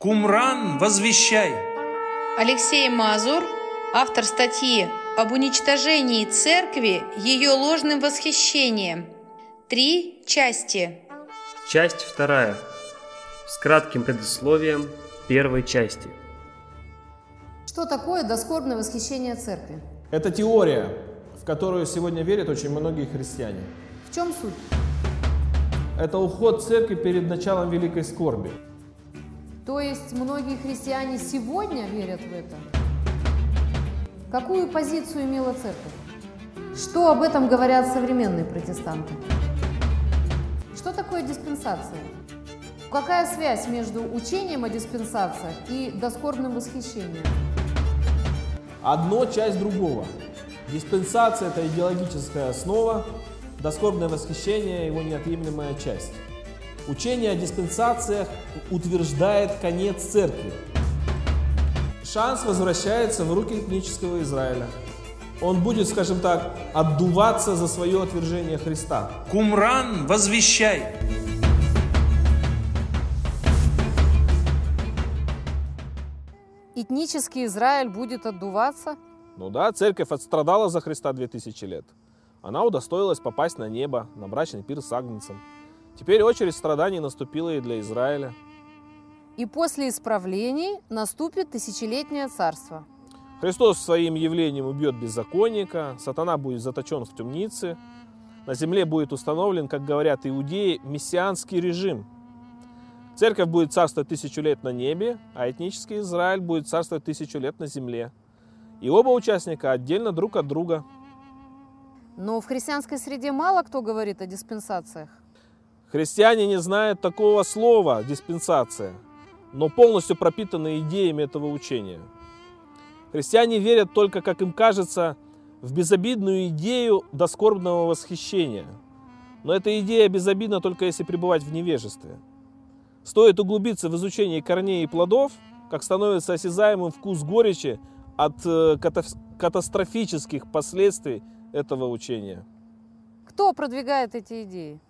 Кумран, возвещай! Алексей Мазур, автор статьи об уничтожении церкви ее ложным восхищением. Три части. Часть вторая. С кратким предисловием первой части. Что такое доскорбное восхищение церкви? Это теория, в которую сегодня верят очень многие христиане. В чем суть? Это уход церкви перед началом великой скорби. То есть многие христиане сегодня верят в это? Какую позицию имела церковь? Что об этом говорят современные протестанты? Что такое диспенсация? Какая связь между учением о диспенсациях и доскорбным восхищением? Одно часть другого. Диспенсация – это идеологическая основа, доскорбное восхищение – его неотъемлемая часть. Учение о диспенсациях утверждает конец церкви. Шанс возвращается в руки этнического Израиля. Он будет, скажем так, отдуваться за свое отвержение Христа. Кумран, возвещай! Этнический Израиль будет отдуваться? Ну да, церковь отстрадала за Христа 2000 лет. Она удостоилась попасть на небо, на брачный пир с Агнцем. Теперь очередь страданий наступила и для Израиля. И после исправлений наступит тысячелетнее царство. Христос своим явлением убьет беззаконника, сатана будет заточен в темнице, на земле будет установлен, как говорят иудеи, мессианский режим. Церковь будет царствовать тысячу лет на небе, а этнический Израиль будет царствовать тысячу лет на земле. И оба участника отдельно друг от друга. Но в христианской среде мало кто говорит о диспенсациях. Христиане не знают такого слова «диспенсация», но полностью пропитаны идеями этого учения. Христиане верят только, как им кажется, в безобидную идею доскорбного восхищения. Но эта идея безобидна только если пребывать в невежестве. Стоит углубиться в изучение корней и плодов, как становится осязаемым вкус горечи от э, катастрофических последствий этого учения. Кто продвигает эти идеи?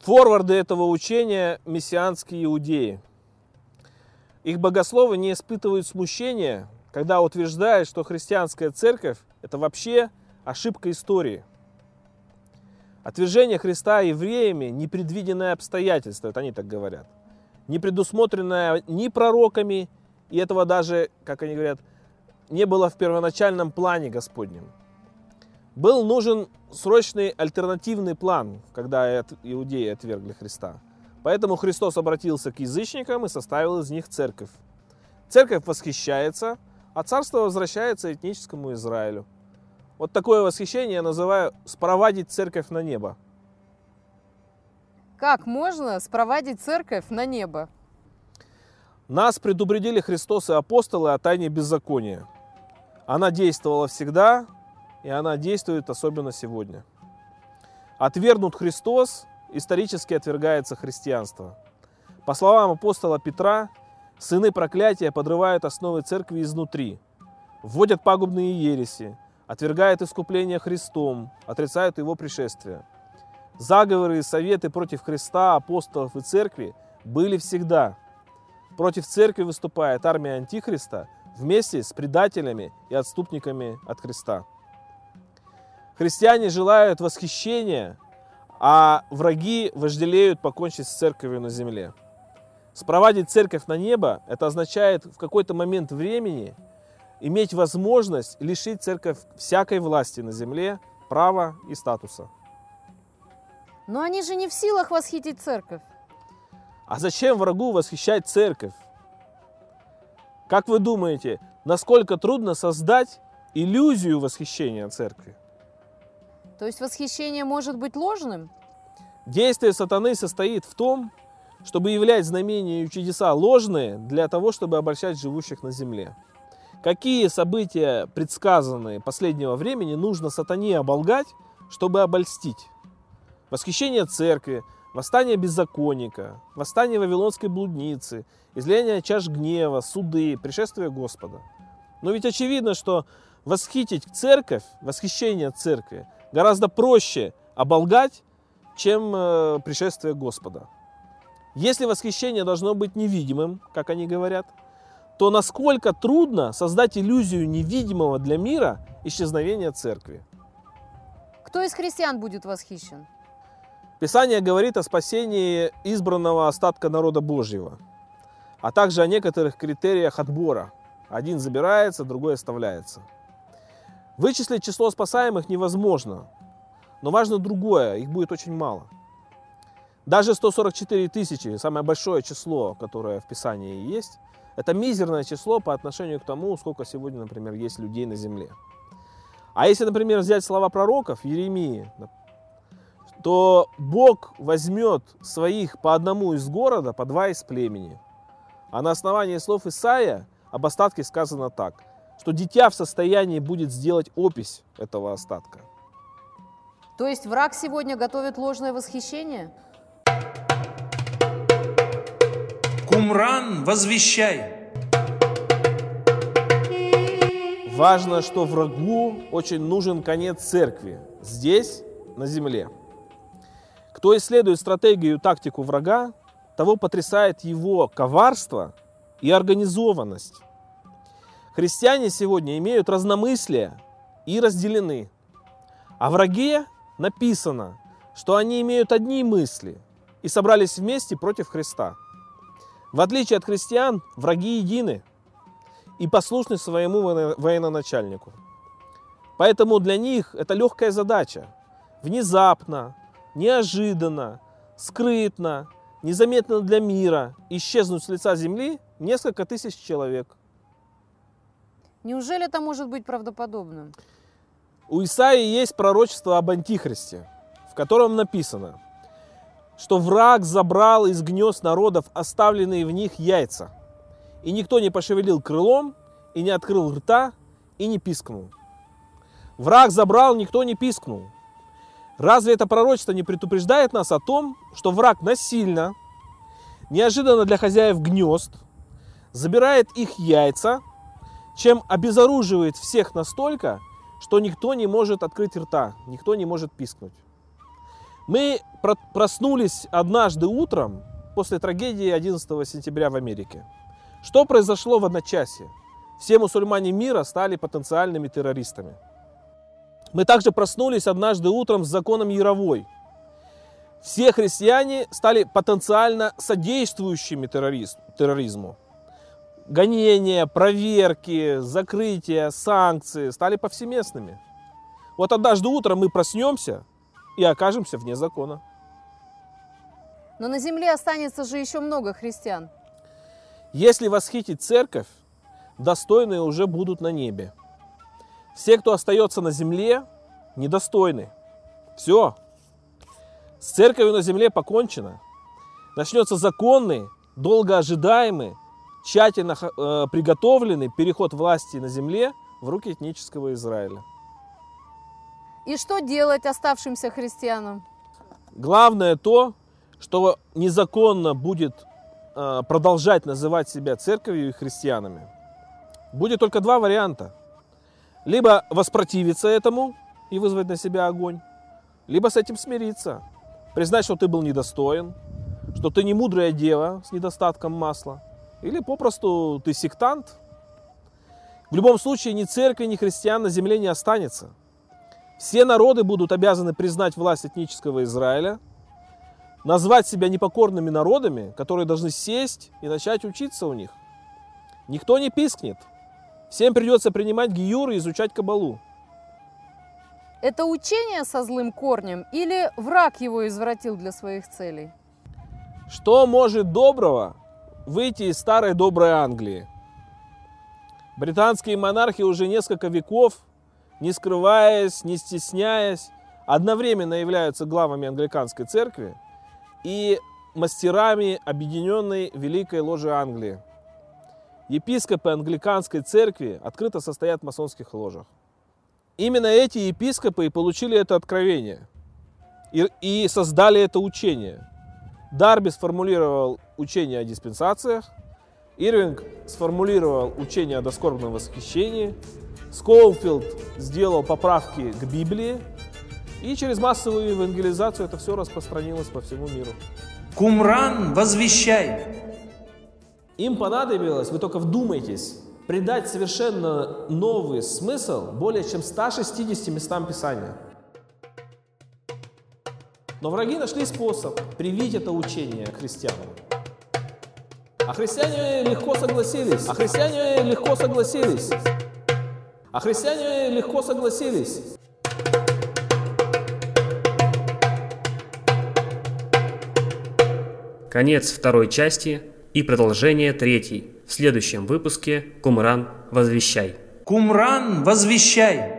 Форварды этого учения – мессианские иудеи. Их богословы не испытывают смущения, когда утверждают, что христианская церковь – это вообще ошибка истории. Отвержение Христа евреями – непредвиденное обстоятельство, это они так говорят. Не предусмотренное ни пророками, и этого даже, как они говорят, не было в первоначальном плане Господнем. Был нужен срочный альтернативный план, когда иудеи отвергли Христа. Поэтому Христос обратился к язычникам и составил из них церковь. Церковь восхищается, а царство возвращается этническому Израилю. Вот такое восхищение я называю «спровадить церковь на небо». Как можно спровадить церковь на небо? Нас предупредили Христос и апостолы о тайне беззакония. Она действовала всегда, и она действует особенно сегодня. Отвергнут Христос, исторически отвергается христианство. По словам апостола Петра, сыны проклятия подрывают основы церкви изнутри, вводят пагубные ереси, отвергают искупление Христом, отрицают его пришествие. Заговоры и советы против Христа, апостолов и церкви были всегда. Против церкви выступает армия Антихриста вместе с предателями и отступниками от Христа. Христиане желают восхищения, а враги вожделеют покончить с церковью на земле. Спровадить церковь на небо, это означает в какой-то момент времени иметь возможность лишить церковь всякой власти на земле, права и статуса. Но они же не в силах восхитить церковь. А зачем врагу восхищать церковь? Как вы думаете, насколько трудно создать иллюзию восхищения церкви? То есть восхищение может быть ложным? Действие сатаны состоит в том, чтобы являть знамения и чудеса ложные для того, чтобы обольщать живущих на земле. Какие события, предсказанные последнего времени, нужно сатане оболгать, чтобы обольстить? Восхищение церкви, восстание беззаконника, восстание вавилонской блудницы, излияние чаш гнева, суды, пришествие Господа. Но ведь очевидно, что восхитить церковь, восхищение церкви – гораздо проще оболгать, чем э, пришествие Господа. Если восхищение должно быть невидимым, как они говорят, то насколько трудно создать иллюзию невидимого для мира исчезновения церкви. Кто из христиан будет восхищен? Писание говорит о спасении избранного остатка народа Божьего, а также о некоторых критериях отбора. Один забирается, другой оставляется. Вычислить число спасаемых невозможно, но важно другое, их будет очень мало. Даже 144 тысячи, самое большое число, которое в Писании есть, это мизерное число по отношению к тому, сколько сегодня, например, есть людей на земле. А если, например, взять слова пророков Еремии, то Бог возьмет своих по одному из города, по два из племени. А на основании слов Исаия об остатке сказано так, что дитя в состоянии будет сделать опись этого остатка. То есть враг сегодня готовит ложное восхищение? Кумран, возвещай! Важно, что врагу очень нужен конец церкви здесь, на земле. Кто исследует стратегию и тактику врага, того потрясает его коварство и организованность. Христиане сегодня имеют разномыслие и разделены. О враге написано, что они имеют одни мысли и собрались вместе против Христа. В отличие от христиан, враги едины – и послушны своему военачальнику. Поэтому для них это легкая задача. Внезапно, неожиданно, скрытно, незаметно для мира исчезнуть с лица земли несколько тысяч человек. Неужели это может быть правдоподобным? У Исаии есть пророчество об Антихристе, в котором написано, что враг забрал из гнезд народов оставленные в них яйца – и никто не пошевелил крылом, и не открыл рта, и не пискнул. Враг забрал, никто не пискнул. Разве это пророчество не предупреждает нас о том, что враг насильно, неожиданно для хозяев гнезд, забирает их яйца, чем обезоруживает всех настолько, что никто не может открыть рта, никто не может пискнуть. Мы проснулись однажды утром после трагедии 11 сентября в Америке. Что произошло в одночасье? Все мусульмане мира стали потенциальными террористами. Мы также проснулись однажды утром с законом Яровой. Все христиане стали потенциально содействующими терроризму. Гонения, проверки, закрытия, санкции стали повсеместными. Вот однажды утром мы проснемся и окажемся вне закона. Но на земле останется же еще много христиан. Если восхитить церковь, достойные уже будут на небе. Все, кто остается на земле, недостойны. Все. С церковью на земле покончено. Начнется законный, долго ожидаемый, тщательно э, приготовленный переход власти на земле в руки этнического Израиля. И что делать оставшимся христианам? Главное то, что незаконно будет Э, продолжать называть себя церковью и христианами, будет только два варианта. Либо воспротивиться этому и вызвать на себя огонь, либо с этим смириться, признать, что ты был недостоин, что ты не мудрая дева с недостатком масла, или попросту ты сектант. В любом случае ни церкви, ни христиан на земле не останется. Все народы будут обязаны признать власть этнического Израиля – назвать себя непокорными народами, которые должны сесть и начать учиться у них. Никто не пискнет. Всем придется принимать гиюр и изучать кабалу. Это учение со злым корнем или враг его извратил для своих целей? Что может доброго выйти из старой доброй Англии? Британские монархи уже несколько веков, не скрываясь, не стесняясь, одновременно являются главами англиканской церкви – и мастерами Объединенной Великой Ложи Англии. Епископы англиканской церкви открыто состоят в масонских ложах. Именно эти епископы и получили это откровение и, и создали это учение. Дарби сформулировал учение о диспенсациях, Ирвинг сформулировал учение о доскорбном восхищении, Скоулфилд сделал поправки к Библии, и через массовую евангелизацию это все распространилось по всему миру. Кумран, возвещай! Им понадобилось, вы только вдумайтесь, придать совершенно новый смысл более чем 160 местам Писания. Но враги нашли способ привить это учение христианам. А христиане легко согласились. А христиане легко согласились. А христиане легко согласились. Конец второй части и продолжение третьей. В следующем выпуске Кумран возвещай. Кумран, возвещай!